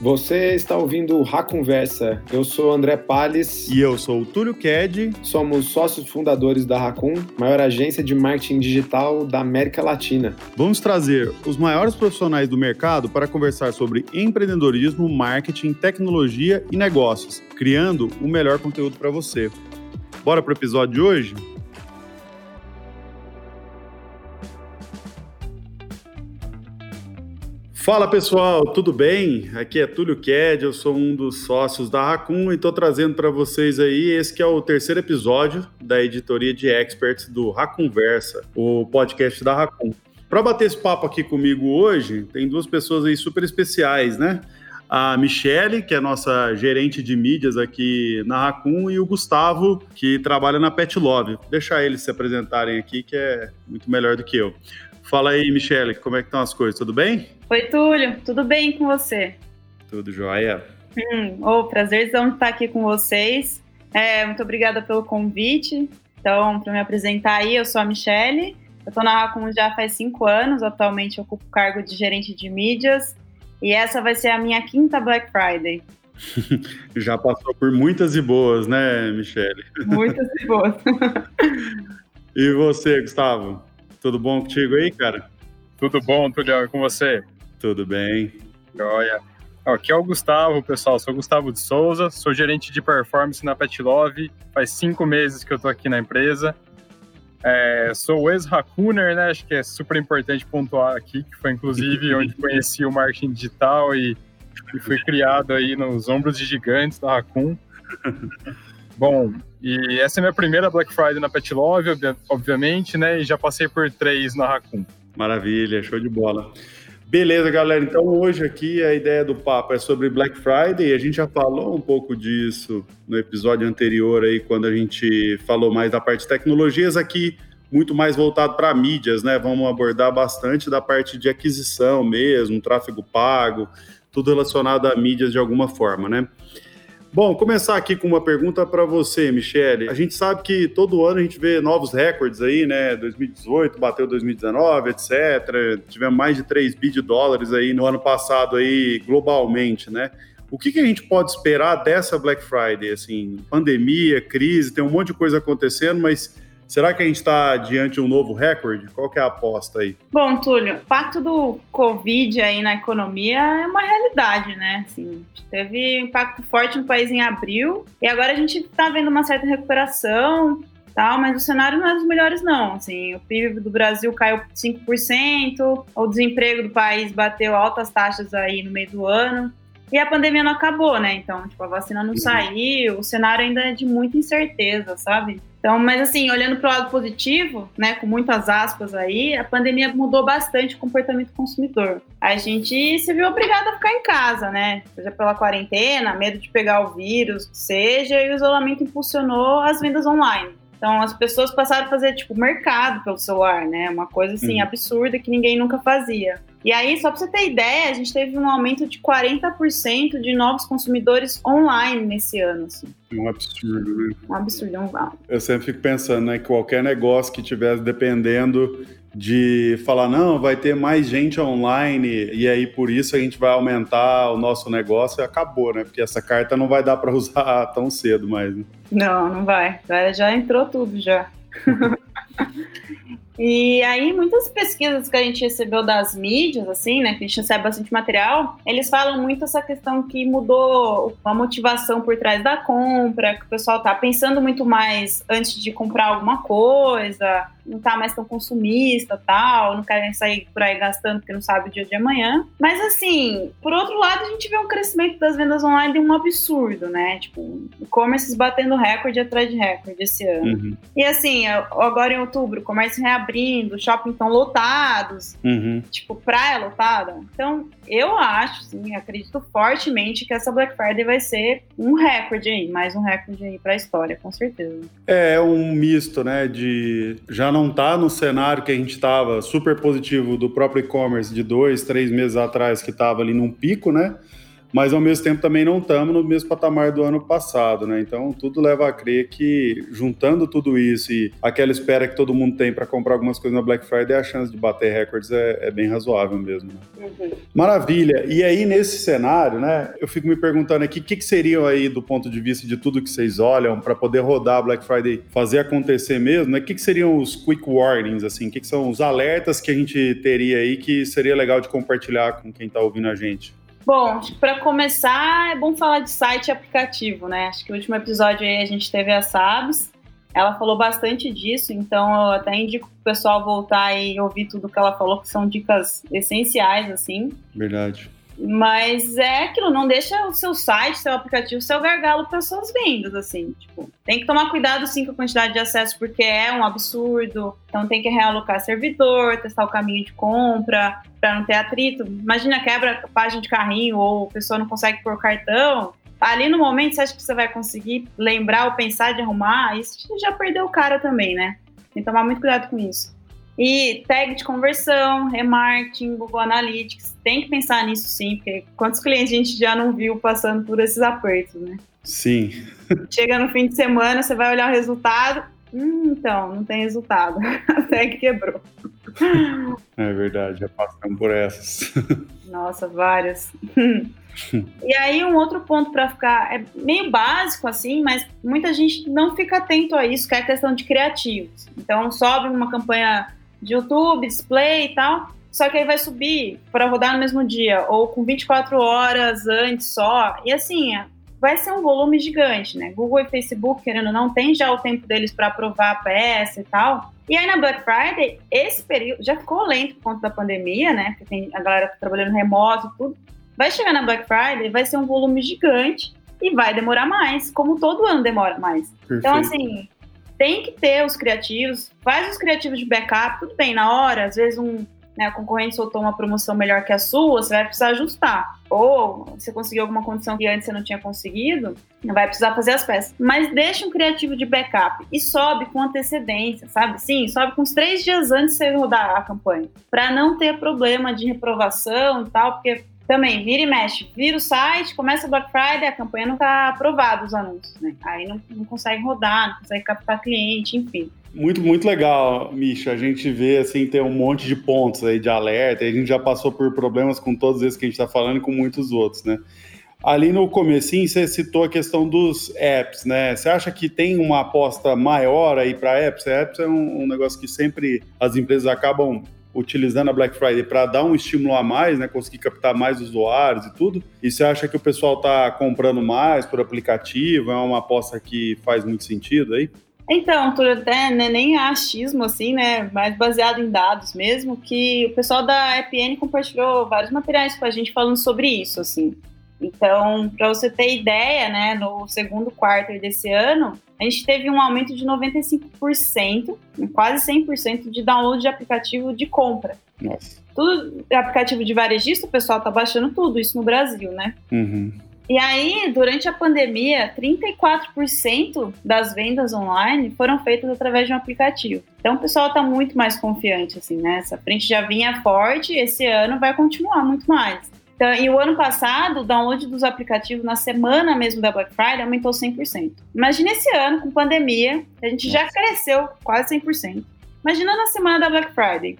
Você está ouvindo o Conversa. Eu sou André Palles. E eu sou o Túlio Ked. Somos sócios fundadores da Racun, maior agência de marketing digital da América Latina. Vamos trazer os maiores profissionais do mercado para conversar sobre empreendedorismo, marketing, tecnologia e negócios, criando o melhor conteúdo para você. Bora para o episódio de hoje? Fala pessoal, tudo bem? Aqui é Túlio Ked, eu sou um dos sócios da Racun e estou trazendo para vocês aí esse que é o terceiro episódio da editoria de experts do Racunversa, o podcast da Racun. Para bater esse papo aqui comigo hoje, tem duas pessoas aí super especiais, né? A Michele, que é nossa gerente de mídias aqui na Racun, e o Gustavo, que trabalha na Pet Love. Deixar eles se apresentarem aqui, que é muito melhor do que eu. Fala aí, Michele, como é que estão as coisas? Tudo bem? Oi, Túlio, tudo bem com você? Tudo jóia. Hum, oh, prazerzão estar aqui com vocês. É, muito obrigada pelo convite. Então, para me apresentar aí, eu sou a Michele. Eu estou na Racon já faz cinco anos. Atualmente eu ocupo o cargo de gerente de mídias. E essa vai ser a minha quinta Black Friday. já passou por muitas e boas, né, Michele? Muitas e boas. e você, Gustavo? Tudo bom contigo aí, cara? Tudo bom, Tulião, com você? Tudo bem. Joia. Aqui é o Gustavo, pessoal. Sou Gustavo de Souza, sou gerente de performance na Pet Love. Faz cinco meses que eu estou aqui na empresa. É, sou ex-Hakuner, né? Acho que é super importante pontuar aqui, que foi inclusive onde conheci o marketing digital e, e fui criado aí nos ombros de gigantes da Hakun. Bom, e essa é minha primeira Black Friday na Pet Love, obviamente, né? E já passei por três na Raccoon. Maravilha, show de bola. Beleza, galera. Então hoje aqui a ideia do papo é sobre Black Friday. A gente já falou um pouco disso no episódio anterior aí, quando a gente falou mais da parte de tecnologias aqui, muito mais voltado para mídias, né? Vamos abordar bastante da parte de aquisição mesmo, tráfego pago, tudo relacionado a mídias de alguma forma, né? Bom, começar aqui com uma pergunta para você, Michele. A gente sabe que todo ano a gente vê novos recordes aí, né? 2018 bateu 2019, etc. Tivemos mais de 3 bi de dólares aí no ano passado aí globalmente, né? O que, que, a gente pode esperar dessa Black Friday? Assim, pandemia, crise, tem um monte de coisa acontecendo, mas Será que a gente está diante de um novo recorde? Qual que é a aposta aí? Bom, Túlio, o impacto do Covid aí na economia é uma realidade, né? Assim, teve impacto forte no país em abril e agora a gente está vendo uma certa recuperação, tal, mas o cenário não é dos melhores não. Assim, o PIB do Brasil caiu 5%, o desemprego do país bateu altas taxas aí no meio do ano. E a pandemia não acabou, né? Então, tipo, a vacina não uhum. saiu, o cenário ainda é de muita incerteza, sabe? Então, mas assim, olhando para o lado positivo, né, com muitas aspas aí, a pandemia mudou bastante o comportamento do consumidor. A gente se viu obrigado a ficar em casa, né? Seja pela quarentena, medo de pegar o vírus, seja, e o isolamento impulsionou as vendas online. Então, as pessoas passaram a fazer, tipo, mercado pelo celular, né? Uma coisa, assim, uhum. absurda que ninguém nunca fazia. E aí, só para você ter ideia, a gente teve um aumento de 40% de novos consumidores online nesse ano. Assim. Um absurdo, né? Um absurdo, é um Eu sempre fico pensando, né, que qualquer negócio que tivesse dependendo de falar, não, vai ter mais gente online e aí por isso a gente vai aumentar o nosso negócio, acabou, né? Porque essa carta não vai dar para usar tão cedo mais. Né? Não, não vai. Já entrou tudo já. E aí, muitas pesquisas que a gente recebeu das mídias, assim, né, que a gente recebe bastante material, eles falam muito essa questão que mudou a motivação por trás da compra, que o pessoal tá pensando muito mais antes de comprar alguma coisa, não tá mais tão consumista tal, não querem sair por aí gastando porque não sabe o dia de amanhã. Mas assim, por outro lado, a gente vê um crescimento das vendas online de um absurdo, né? Tipo, e-commerce batendo recorde atrás de recorde esse ano. Uhum. E assim, agora em outubro, comércio reabrindo, shopping estão lotados, uhum. tipo, praia lotada. Então, eu acho, sim, acredito fortemente que essa Black Friday vai ser um recorde aí, mais um recorde aí para a história, com certeza. É um misto, né, de já não tá no cenário que a gente estava super positivo do próprio e-commerce de dois, três meses atrás que estava ali num pico, né? Mas ao mesmo tempo também não estamos no mesmo patamar do ano passado, né? Então tudo leva a crer que juntando tudo isso e aquela espera que todo mundo tem para comprar algumas coisas na Black Friday, a chance de bater recordes é, é bem razoável mesmo. Né? Uhum. Maravilha. E aí nesse cenário, né? Eu fico me perguntando aqui, o que, que seriam aí do ponto de vista de tudo que vocês olham para poder rodar a Black Friday, fazer acontecer mesmo, né? O que, que seriam os quick warnings, assim? O que, que são os alertas que a gente teria aí que seria legal de compartilhar com quem está ouvindo a gente? Bom, para começar, é bom falar de site e aplicativo, né? Acho que o último episódio aí a gente teve a Sabs, ela falou bastante disso, então eu até indico o pessoal voltar e ouvir tudo que ela falou, que são dicas essenciais, assim. Verdade. Mas é aquilo, não deixa o seu site, seu aplicativo, seu gargalo para suas vendas, assim. Tipo, tem que tomar cuidado sim com a quantidade de acesso, porque é um absurdo. Então tem que realocar servidor, testar o caminho de compra, para não ter atrito. Imagina quebra página de carrinho ou a pessoa não consegue pôr cartão. Ali no momento, você acha que você vai conseguir lembrar ou pensar de arrumar? Isso já perdeu o cara também, né? Tem que tomar muito cuidado com isso. E tag de conversão, remarketing, Google Analytics, tem que pensar nisso sim, porque quantos clientes a gente já não viu passando por esses apertos, né? Sim. Chega no fim de semana, você vai olhar o resultado, hum, então, não tem resultado, a tag quebrou. É verdade, já passamos por essas. Nossa, várias. e aí, um outro ponto para ficar, é meio básico assim, mas muita gente não fica atento a isso, que é a questão de criativos. Então, sobe uma campanha de YouTube, display e tal. Só que aí vai subir para rodar no mesmo dia, ou com 24 horas antes só. E assim, vai ser um volume gigante, né? Google e Facebook, querendo ou não, tem já o tempo deles para aprovar a peça e tal. E aí na Black Friday, esse período já ficou lento por conta da pandemia, né? Porque tem a galera tá trabalhando remoto e tudo. Vai chegar na Black Friday, vai ser um volume gigante e vai demorar mais, como todo ano demora mais. Perfeito. Então, assim, tem que ter os criativos, faz os criativos de backup, tudo bem, na hora, às vezes um né, concorrente soltou uma promoção melhor que a sua, você vai precisar ajustar. Ou você conseguiu alguma condição que antes você não tinha conseguido, não vai precisar fazer as peças. Mas deixa um criativo de backup e sobe com antecedência, sabe? Sim, sobe com uns três dias antes de você rodar a campanha. Para não ter problema de reprovação e tal, porque também, vira e mexe, vira o site, começa o Black Friday, a campanha não está aprovada os anúncios, né? Aí não, não consegue rodar, não consegue captar cliente, enfim. Muito, muito legal, Misha. A gente vê, assim, tem um monte de pontos aí de alerta, a gente já passou por problemas com todos esses que a gente está falando e com muitos outros, né? Ali no comecinho, você citou a questão dos apps, né? Você acha que tem uma aposta maior aí para apps? Apps é um, um negócio que sempre as empresas acabam utilizando a Black Friday para dar um estímulo a mais, né, conseguir captar mais usuários e tudo. E você acha que o pessoal está comprando mais por aplicativo? É uma aposta que faz muito sentido aí? Então, tudo até né, nem achismo assim, né, mas baseado em dados mesmo, que o pessoal da EPN compartilhou vários materiais com a gente falando sobre isso, assim. Então, para você ter ideia, né, no segundo quarto desse ano, a gente teve um aumento de 95%, quase 100% de download de aplicativo de compra. Nossa. Tudo aplicativo de varejista, o pessoal tá baixando tudo, isso no Brasil, né? Uhum. E aí, durante a pandemia, 34% das vendas online foram feitas através de um aplicativo. Então, o pessoal está muito mais confiante, assim, né? Essa frente já vinha forte, esse ano vai continuar muito mais. Então, e o ano passado, o download dos aplicativos na semana mesmo da Black Friday aumentou 100%. Imagina esse ano, com pandemia, a gente já cresceu quase 100%. Imagina na semana da Black Friday,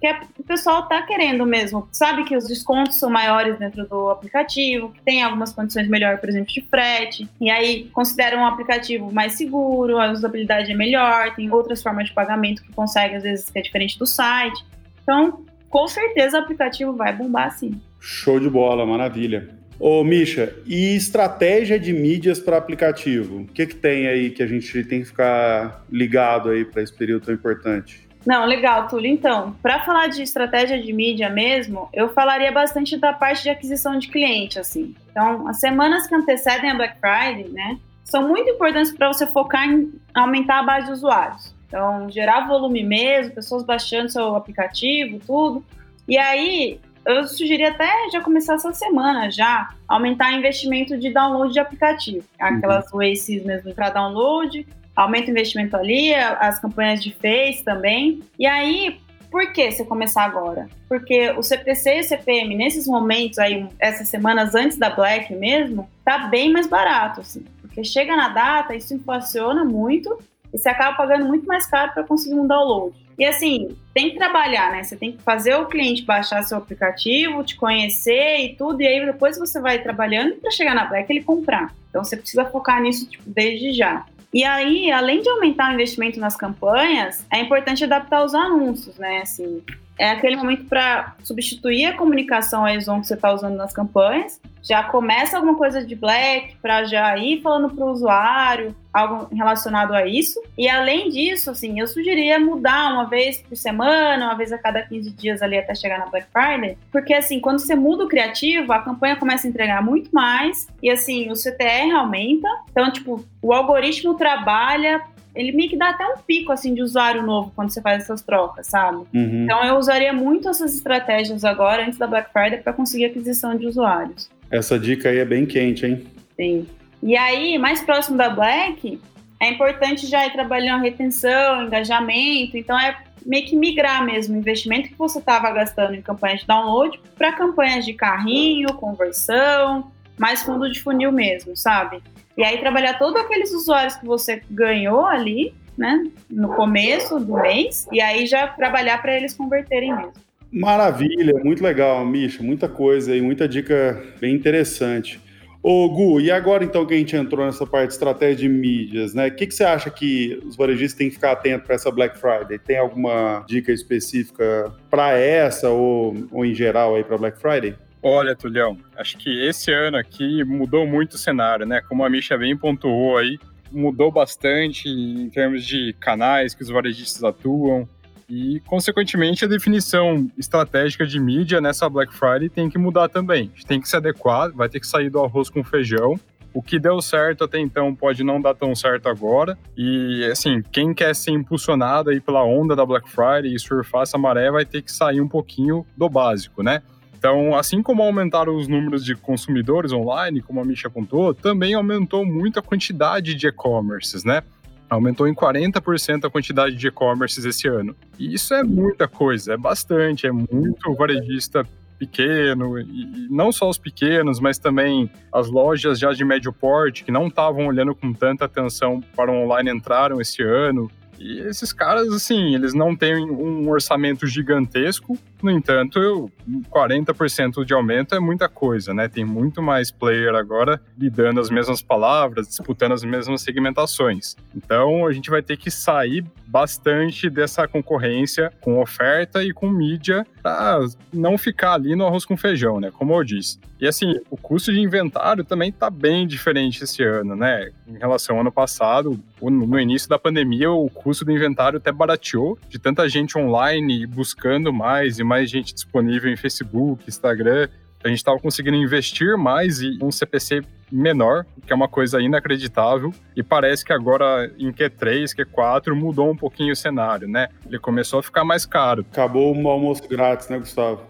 que é, o pessoal tá querendo mesmo. Sabe que os descontos são maiores dentro do aplicativo, que tem algumas condições melhores, por exemplo, de frete. E aí considera um aplicativo mais seguro, a usabilidade é melhor, tem outras formas de pagamento que consegue, às vezes, que é diferente do site. Então, com certeza o aplicativo vai bombar sim. Show de bola, maravilha. Ô, Misha, e estratégia de mídias para aplicativo? O que, que tem aí que a gente tem que ficar ligado aí para esse período tão importante? Não, legal, Túlio. Então, para falar de estratégia de mídia mesmo, eu falaria bastante da parte de aquisição de cliente, assim. Então, as semanas que antecedem a Black Friday, né, são muito importantes para você focar em aumentar a base de usuários. Então, gerar volume mesmo, pessoas baixando seu aplicativo, tudo. E aí, eu sugeri até já começar essa semana já, aumentar o investimento de download de aplicativo. Aquelas uhum. Oasis mesmo para download, aumenta o investimento ali, as campanhas de Face também. E aí, por que você começar agora? Porque o CPC e o CPM, nesses momentos aí, essas semanas antes da Black mesmo, tá bem mais barato, assim. Porque chega na data, isso inflaciona muito e você acaba pagando muito mais caro para conseguir um download. E assim, tem que trabalhar, né? Você tem que fazer o cliente baixar seu aplicativo, te conhecer e tudo, e aí depois você vai trabalhando para chegar na Black ele comprar. Então você precisa focar nisso tipo, desde já. E aí, além de aumentar o investimento nas campanhas, é importante adaptar os anúncios, né? Assim, é aquele momento para substituir a comunicação Exon que você está usando nas campanhas. Já começa alguma coisa de black para já ir falando para o usuário, algo relacionado a isso. E além disso, assim, eu sugeriria mudar uma vez por semana, uma vez a cada 15 dias ali até chegar na Black Friday, porque assim, quando você muda o criativo, a campanha começa a entregar muito mais e assim, o CTR aumenta. Então, tipo, o algoritmo trabalha ele meio que dá até um pico assim de usuário novo quando você faz essas trocas, sabe? Uhum. Então eu usaria muito essas estratégias agora antes da Black Friday para conseguir aquisição de usuários. Essa dica aí é bem quente, hein? Sim. E aí, mais próximo da Black, é importante já ir trabalhando retenção, engajamento, então é meio que migrar mesmo o investimento que você estava gastando em campanhas de download para campanhas de carrinho, conversão, mais fundo de funil mesmo, sabe? E aí trabalhar todos aqueles usuários que você ganhou ali, né, no começo do mês, e aí já trabalhar para eles converterem mesmo. Maravilha, muito legal, Misha, muita coisa e muita dica bem interessante. Ô Gu, e agora então que a gente entrou nessa parte de estratégia de mídias, né? O que, que você acha que os varejistas têm que ficar atentos para essa Black Friday? Tem alguma dica específica para essa ou, ou em geral aí para Black Friday? Olha, Tulhão, acho que esse ano aqui mudou muito o cenário, né? Como a Misha bem pontuou aí, mudou bastante em termos de canais que os varejistas atuam e, consequentemente, a definição estratégica de mídia nessa Black Friday tem que mudar também. A gente tem que se adequar, vai ter que sair do arroz com feijão. O que deu certo até então pode não dar tão certo agora. E, assim, quem quer ser impulsionado aí pela onda da Black Friday e surfar essa maré vai ter que sair um pouquinho do básico, né? Então, assim como aumentaram os números de consumidores online, como a Misha contou, também aumentou muito a quantidade de e-commerces, né? Aumentou em 40% a quantidade de e-commerces esse ano. E isso é muita coisa, é bastante, é muito varejista pequeno, e não só os pequenos, mas também as lojas já de médio porte, que não estavam olhando com tanta atenção para o online, entraram esse ano. E esses caras, assim, eles não têm um orçamento gigantesco, no entanto, 40% de aumento é muita coisa, né? Tem muito mais player agora lidando as mesmas palavras, disputando as mesmas segmentações. Então, a gente vai ter que sair bastante dessa concorrência com oferta e com mídia para não ficar ali no arroz com feijão, né? Como eu disse. E assim, o custo de inventário também está bem diferente esse ano, né? Em relação ao ano passado, no início da pandemia, o custo do inventário até barateou, de tanta gente online buscando mais e mais gente disponível em Facebook, Instagram. A gente estava conseguindo investir mais e um CPC menor, que é uma coisa inacreditável. E parece que agora em Q3, Q4 mudou um pouquinho o cenário, né? Ele começou a ficar mais caro. Acabou o almoço grátis, né, Gustavo?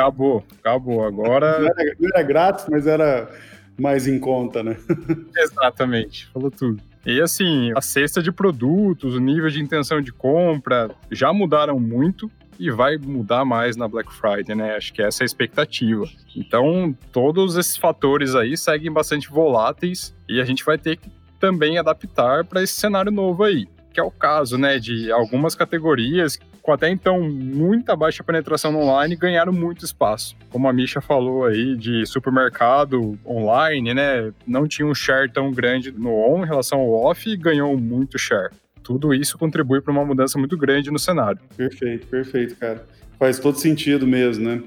Acabou, acabou. Agora. Não era, não era grátis, mas era mais em conta, né? Exatamente, falou tudo. E assim, a cesta de produtos, o nível de intenção de compra já mudaram muito e vai mudar mais na Black Friday, né? Acho que essa é a expectativa. Então, todos esses fatores aí seguem bastante voláteis e a gente vai ter que também adaptar para esse cenário novo aí, que é o caso, né, de algumas categorias com até então muita baixa penetração online, ganharam muito espaço. Como a Misha falou aí, de supermercado online, né? Não tinha um share tão grande no on em relação ao off e ganhou muito share tudo isso contribui para uma mudança muito grande no cenário. Perfeito, perfeito, cara. Faz todo sentido mesmo, né?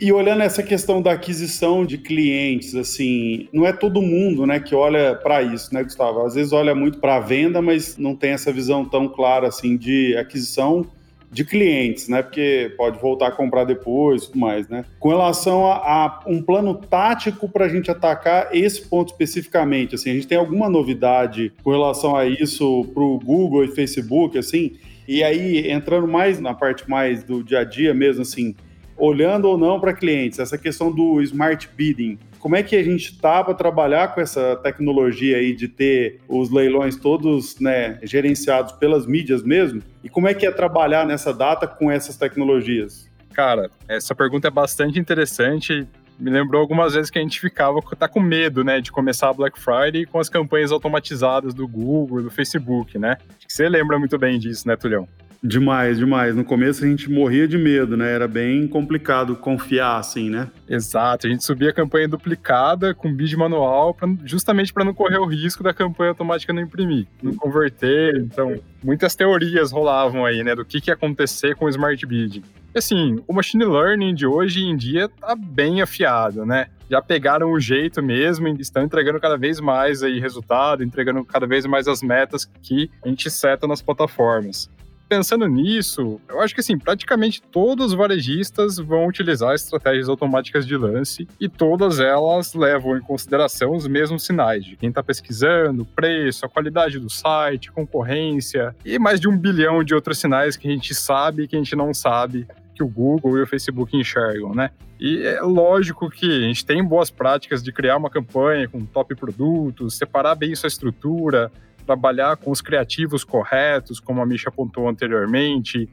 E olhando essa questão da aquisição de clientes, assim, não é todo mundo, né, que olha para isso, né, Gustavo? Às vezes olha muito para a venda, mas não tem essa visão tão clara assim de aquisição de clientes, né? Porque pode voltar a comprar depois, tudo mais, né? Com relação a, a um plano tático para a gente atacar esse ponto especificamente, assim, a gente tem alguma novidade com relação a isso para o Google e Facebook, assim? E aí entrando mais na parte mais do dia a dia mesmo, assim, olhando ou não para clientes, essa questão do smart bidding, como é que a gente tá para trabalhar com essa tecnologia aí de ter os leilões todos né, gerenciados pelas mídias mesmo? E como é que é trabalhar nessa data com essas tecnologias? Cara, essa pergunta é bastante interessante me lembrou algumas vezes que a gente ficava tá com medo, né, de começar a Black Friday com as campanhas automatizadas do Google, do Facebook, né? Você lembra muito bem disso, né, Tulhão? Demais, demais. No começo a gente morria de medo, né? Era bem complicado confiar assim, né? Exato. A gente subia a campanha duplicada com bid manual, pra, justamente para não correr o risco da campanha automática não imprimir, não converter. Então, muitas teorias rolavam aí, né? Do que, que ia acontecer com o Smart Bid. Assim, o machine learning de hoje em dia tá bem afiado, né? Já pegaram o jeito mesmo e estão entregando cada vez mais aí resultado, entregando cada vez mais as metas que a gente seta nas plataformas pensando nisso, eu acho que assim, praticamente todos os varejistas vão utilizar estratégias automáticas de lance e todas elas levam em consideração os mesmos sinais de quem está pesquisando, preço, a qualidade do site, concorrência e mais de um bilhão de outros sinais que a gente sabe e que a gente não sabe que o Google e o Facebook enxergam, né? E é lógico que a gente tem boas práticas de criar uma campanha com top produtos, separar bem sua estrutura, trabalhar com os criativos corretos, como a Misha apontou anteriormente,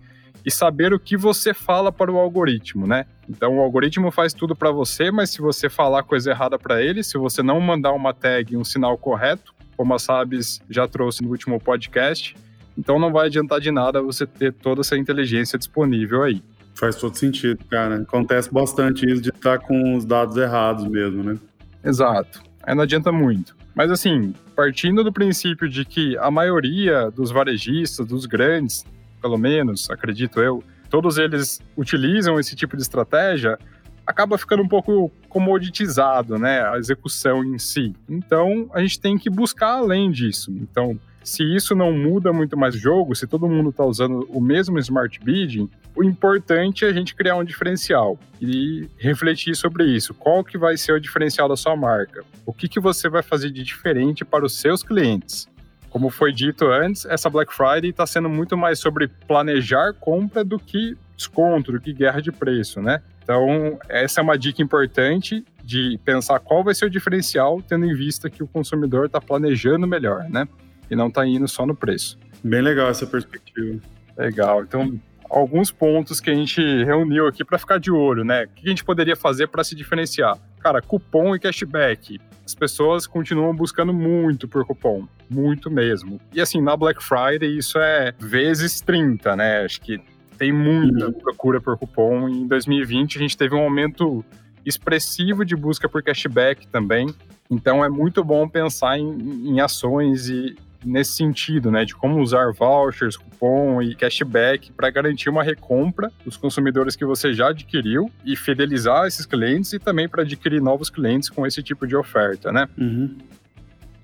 e saber o que você fala para o algoritmo, né? Então o algoritmo faz tudo para você, mas se você falar coisa errada para ele, se você não mandar uma tag, um sinal correto, como a Sabes já trouxe no último podcast, então não vai adiantar de nada você ter toda essa inteligência disponível aí. Faz todo sentido, cara. Acontece bastante isso de estar com os dados errados mesmo, né? Exato. Aí não adianta muito. Mas assim, partindo do princípio de que a maioria dos varejistas, dos grandes, pelo menos, acredito eu, todos eles utilizam esse tipo de estratégia, acaba ficando um pouco comoditizado, né, a execução em si. Então, a gente tem que buscar além disso. Então, se isso não muda muito mais o jogo, se todo mundo está usando o mesmo smart bidding, o importante é a gente criar um diferencial e refletir sobre isso. Qual que vai ser o diferencial da sua marca? O que, que você vai fazer de diferente para os seus clientes? Como foi dito antes, essa Black Friday está sendo muito mais sobre planejar compra do que desconto, do que guerra de preço, né? Então, essa é uma dica importante de pensar qual vai ser o diferencial, tendo em vista que o consumidor está planejando melhor, né? e não está indo só no preço. Bem legal essa perspectiva. Legal. Então, alguns pontos que a gente reuniu aqui para ficar de olho, né? O que a gente poderia fazer para se diferenciar? Cara, cupom e cashback. As pessoas continuam buscando muito por cupom, muito mesmo. E assim, na Black Friday isso é vezes 30, né? Acho que tem muita procura por cupom. Em 2020 a gente teve um aumento expressivo de busca por cashback também. Então é muito bom pensar em, em ações e, nesse sentido, né, de como usar vouchers, cupom e cashback para garantir uma recompra dos consumidores que você já adquiriu e fidelizar esses clientes e também para adquirir novos clientes com esse tipo de oferta, né? Uhum.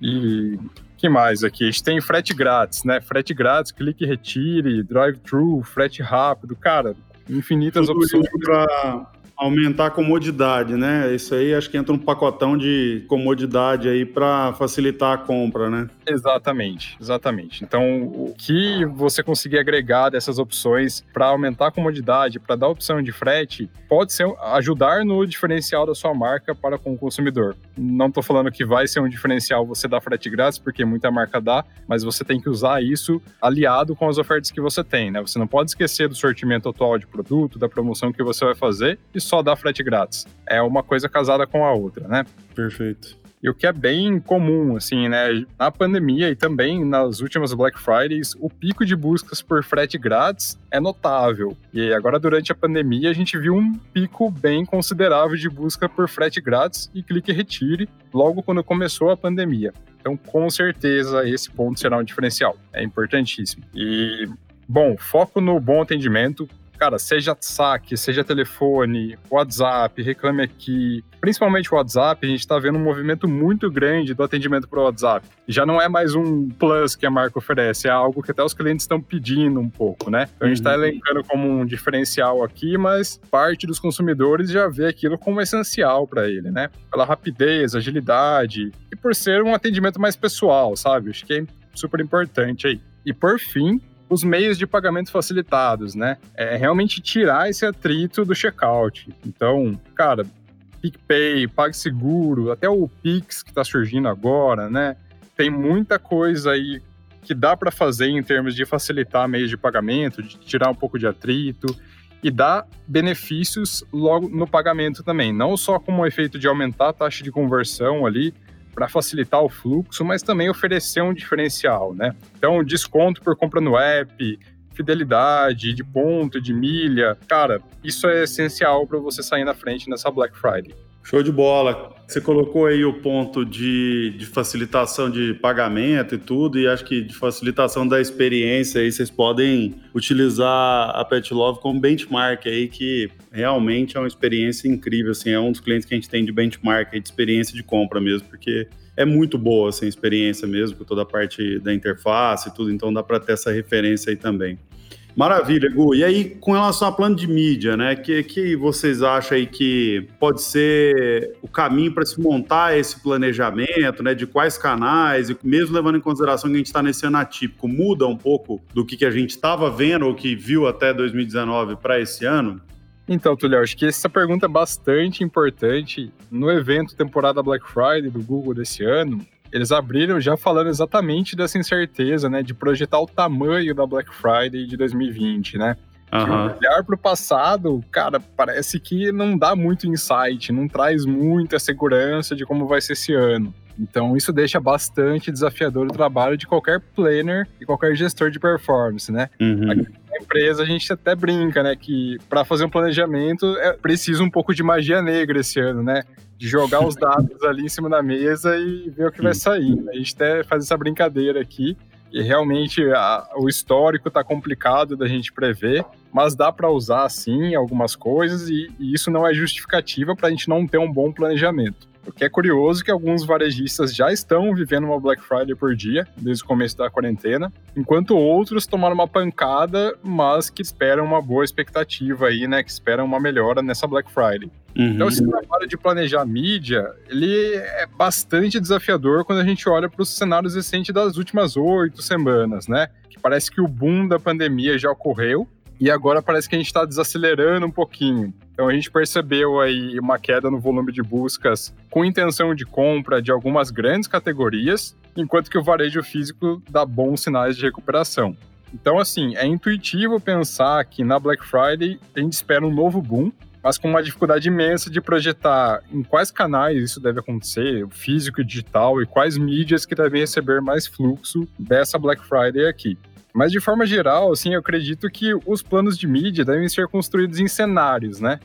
E que mais aqui? A gente tem frete grátis, né? Frete grátis, clique retire, drive-thru, frete rápido, cara, infinitas Tudo opções. Para Aumentar a comodidade, né? Isso aí acho que entra um pacotão de comodidade aí para facilitar a compra, né? Exatamente, exatamente. Então, o que você conseguir agregar dessas opções para aumentar a comodidade, para dar opção de frete, pode ser ajudar no diferencial da sua marca para com o consumidor. Não estou falando que vai ser um diferencial você dar frete grátis, porque muita marca dá, mas você tem que usar isso aliado com as ofertas que você tem, né? Você não pode esquecer do sortimento atual de produto, da promoção que você vai fazer e só dar frete grátis. É uma coisa casada com a outra, né? Perfeito. E o que é bem comum, assim, né? Na pandemia e também nas últimas Black Fridays, o pico de buscas por frete grátis é notável. E agora, durante a pandemia, a gente viu um pico bem considerável de busca por frete grátis e clique e retire logo quando começou a pandemia. Então, com certeza, esse ponto será um diferencial. É importantíssimo. E Bom, foco no bom atendimento, cara, seja saque, seja telefone, WhatsApp, reclame aqui. Principalmente o WhatsApp, a gente está vendo um movimento muito grande do atendimento para o WhatsApp. Já não é mais um plus que a marca oferece, é algo que até os clientes estão pedindo um pouco, né? Então a gente está uhum. elencando como um diferencial aqui, mas parte dos consumidores já vê aquilo como essencial para ele, né? Pela rapidez, agilidade e por ser um atendimento mais pessoal, sabe? Acho que é super importante aí. E por fim, os meios de pagamento facilitados, né? É realmente tirar esse atrito do checkout. Então, cara, PicPay, PagSeguro, até o Pix que está surgindo agora, né? Tem muita coisa aí que dá para fazer em termos de facilitar meios de pagamento, de tirar um pouco de atrito e dar benefícios logo no pagamento também, não só como efeito de aumentar a taxa de conversão ali para facilitar o fluxo, mas também oferecer um diferencial, né? Então, desconto por compra no app, fidelidade, de ponto, de milha. Cara, isso é essencial para você sair na frente nessa Black Friday. Show de bola. Você colocou aí o ponto de, de, facilitação de pagamento e tudo, e acho que de facilitação da experiência aí vocês podem utilizar a Pet Love como benchmark aí, que realmente é uma experiência incrível, assim, é um dos clientes que a gente tem de benchmark de experiência de compra mesmo, porque é muito boa assim, a experiência mesmo, com toda a parte da interface e tudo, então dá para ter essa referência aí também. Maravilha, Gu. E aí, com relação a plano de mídia, né? Que, que vocês acham aí que pode ser o caminho para se montar esse planejamento, né? De quais canais, e mesmo levando em consideração que a gente está nesse ano atípico, muda um pouco do que, que a gente estava vendo ou que viu até 2019 para esse ano? Então, Tulio, acho que essa pergunta é bastante importante. No evento temporada Black Friday do Google desse ano, eles abriram já falando exatamente dessa incerteza, né, de projetar o tamanho da Black Friday de 2020, né? Uhum. olhar para o passado, cara, parece que não dá muito insight, não traz muita segurança de como vai ser esse ano. Então, isso deixa bastante desafiador o trabalho de qualquer planner e qualquer gestor de performance, né? Uhum. A empresa, a gente até brinca, né, que para fazer um planejamento é preciso um pouco de magia negra esse ano, né? De jogar os dados ali em cima da mesa e ver o que vai sair. A gente até faz essa brincadeira aqui. E realmente a, o histórico está complicado da gente prever, mas dá para usar sim algumas coisas e, e isso não é justificativa para a gente não ter um bom planejamento. O que é curioso é que alguns varejistas já estão vivendo uma Black Friday por dia, desde o começo da quarentena, enquanto outros tomaram uma pancada, mas que esperam uma boa expectativa aí, né? Que esperam uma melhora nessa Black Friday. Uhum. Então, esse trabalho de planejar mídia, ele é bastante desafiador quando a gente olha para os cenários recentes das últimas oito semanas, né? Que parece que o boom da pandemia já ocorreu, e agora parece que a gente está desacelerando um pouquinho. Então a gente percebeu aí uma queda no volume de buscas com intenção de compra de algumas grandes categorias, enquanto que o varejo físico dá bons sinais de recuperação. Então, assim, é intuitivo pensar que na Black Friday a gente espera um novo boom, mas com uma dificuldade imensa de projetar em quais canais isso deve acontecer, físico e digital, e quais mídias que devem receber mais fluxo dessa Black Friday aqui. Mas de forma geral, assim, eu acredito que os planos de mídia devem ser construídos em cenários, né?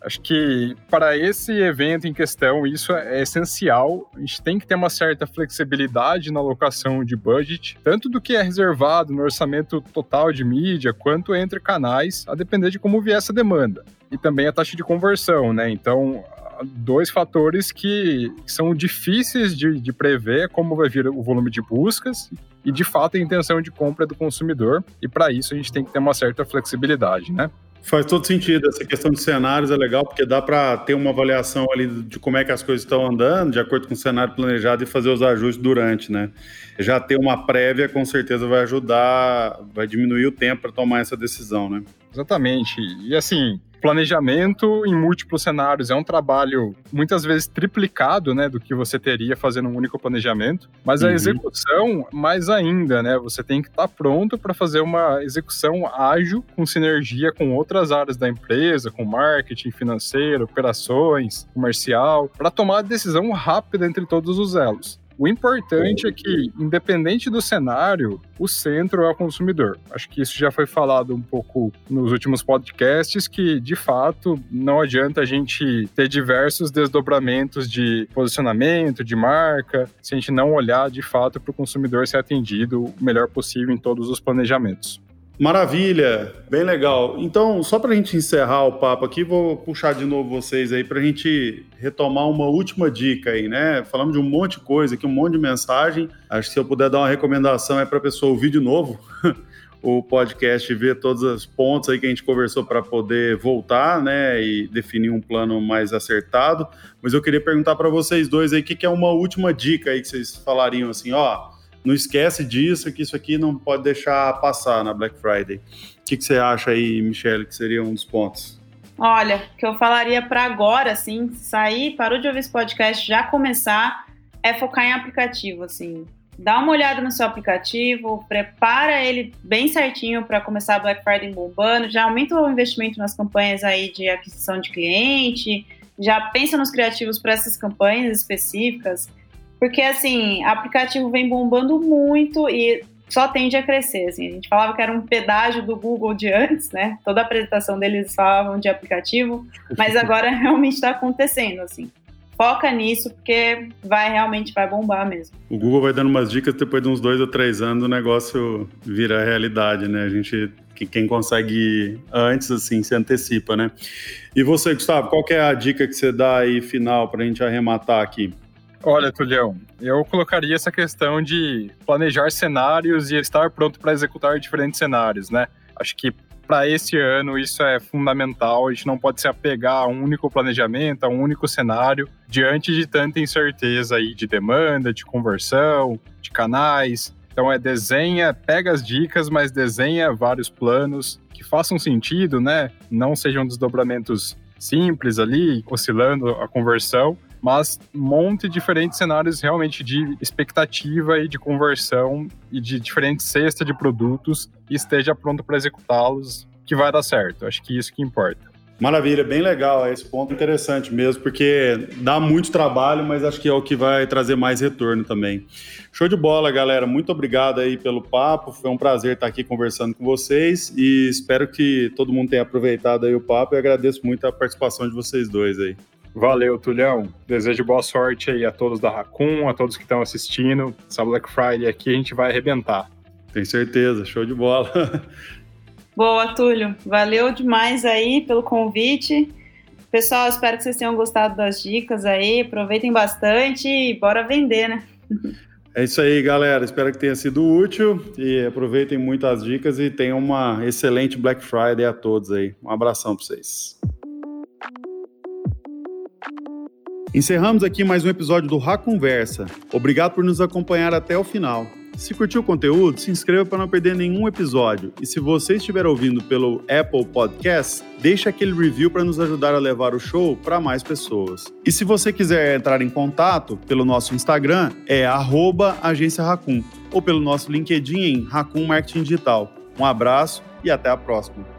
Acho que para esse evento em questão, isso é essencial. A gente tem que ter uma certa flexibilidade na alocação de budget, tanto do que é reservado no orçamento total de mídia, quanto entre canais, a depender de como vier essa demanda. E também a taxa de conversão, né? Então, dois fatores que são difíceis de, de prever como vai vir o volume de buscas e de fato a intenção de compra do consumidor. E para isso a gente tem que ter uma certa flexibilidade, né? Faz todo sentido. Essa questão de cenários é legal porque dá para ter uma avaliação ali de como é que as coisas estão andando, de acordo com o cenário planejado e fazer os ajustes durante, né? Já ter uma prévia com certeza vai ajudar, vai diminuir o tempo para tomar essa decisão, né? Exatamente. E assim, planejamento em múltiplos cenários é um trabalho muitas vezes triplicado, né, do que você teria fazendo um único planejamento, mas a uhum. execução mais ainda, né? Você tem que estar tá pronto para fazer uma execução ágil com sinergia com outras áreas da empresa, com marketing, financeiro, operações, comercial, para tomar a decisão rápida entre todos os elos. O importante é que, independente do cenário, o centro é o consumidor. Acho que isso já foi falado um pouco nos últimos podcasts, que de fato não adianta a gente ter diversos desdobramentos de posicionamento, de marca, se a gente não olhar de fato para o consumidor ser atendido o melhor possível em todos os planejamentos. Maravilha, bem legal. Então, só para a gente encerrar o papo aqui, vou puxar de novo vocês aí para a gente retomar uma última dica aí, né? Falamos de um monte de coisa aqui, um monte de mensagem. Acho que se eu puder dar uma recomendação é para a pessoa ouvir de novo o podcast e ver todos os pontos aí que a gente conversou para poder voltar, né? E definir um plano mais acertado. Mas eu queria perguntar para vocês dois aí, o que, que é uma última dica aí que vocês falariam assim, ó não esquece disso, que isso aqui não pode deixar passar na Black Friday. O que, que você acha aí, Michele, que seria um dos pontos? Olha, que eu falaria para agora, assim, sair, parou de ouvir esse podcast, já começar, é focar em aplicativo, assim. Dá uma olhada no seu aplicativo, prepara ele bem certinho para começar a Black Friday bombando, já aumenta o investimento nas campanhas aí de aquisição de cliente, já pensa nos criativos para essas campanhas específicas, porque assim, aplicativo vem bombando muito e só tende a crescer. Assim. A gente falava que era um pedágio do Google de antes, né? Toda apresentação deles falavam de aplicativo, mas agora realmente está acontecendo, assim. Foca nisso, porque vai realmente vai bombar mesmo. O Google vai dando umas dicas, depois de uns dois ou três anos o negócio vira realidade, né? A gente, quem consegue antes, assim, se antecipa, né? E você, Gustavo, qual é a dica que você dá aí final para a gente arrematar aqui? Olha, Tulhão, eu colocaria essa questão de planejar cenários e estar pronto para executar diferentes cenários, né? Acho que para esse ano isso é fundamental. A gente não pode se apegar a um único planejamento, a um único cenário, diante de tanta incerteza aí de demanda, de conversão, de canais. Então é desenha, pega as dicas, mas desenha vários planos que façam sentido, né? Não sejam desdobramentos simples ali, oscilando a conversão, mas monte diferentes cenários realmente de expectativa e de conversão e de diferentes cestas de produtos e esteja pronto para executá-los, que vai dar certo. Acho que isso que importa. Maravilha, bem legal. Esse ponto interessante mesmo, porque dá muito trabalho, mas acho que é o que vai trazer mais retorno também. Show de bola, galera. Muito obrigado aí pelo papo. Foi um prazer estar aqui conversando com vocês e espero que todo mundo tenha aproveitado aí o papo e agradeço muito a participação de vocês dois aí. Valeu, Tulhão. Desejo boa sorte aí a todos da Raccoon, a todos que estão assistindo. Essa Black Friday aqui a gente vai arrebentar. Tenho certeza, show de bola. Boa, Túlio. Valeu demais aí pelo convite. Pessoal, espero que vocês tenham gostado das dicas aí. Aproveitem bastante e bora vender, né? É isso aí, galera. Espero que tenha sido útil e aproveitem muito as dicas e tenham uma excelente Black Friday a todos aí. Um abração para vocês. Encerramos aqui mais um episódio do Rá Conversa. Obrigado por nos acompanhar até o final. Se curtiu o conteúdo, se inscreva para não perder nenhum episódio. E se você estiver ouvindo pelo Apple Podcast, deixe aquele review para nos ajudar a levar o show para mais pessoas. E se você quiser entrar em contato pelo nosso Instagram, é agência Racun, ou pelo nosso LinkedIn em Racun Marketing Digital. Um abraço e até a próxima.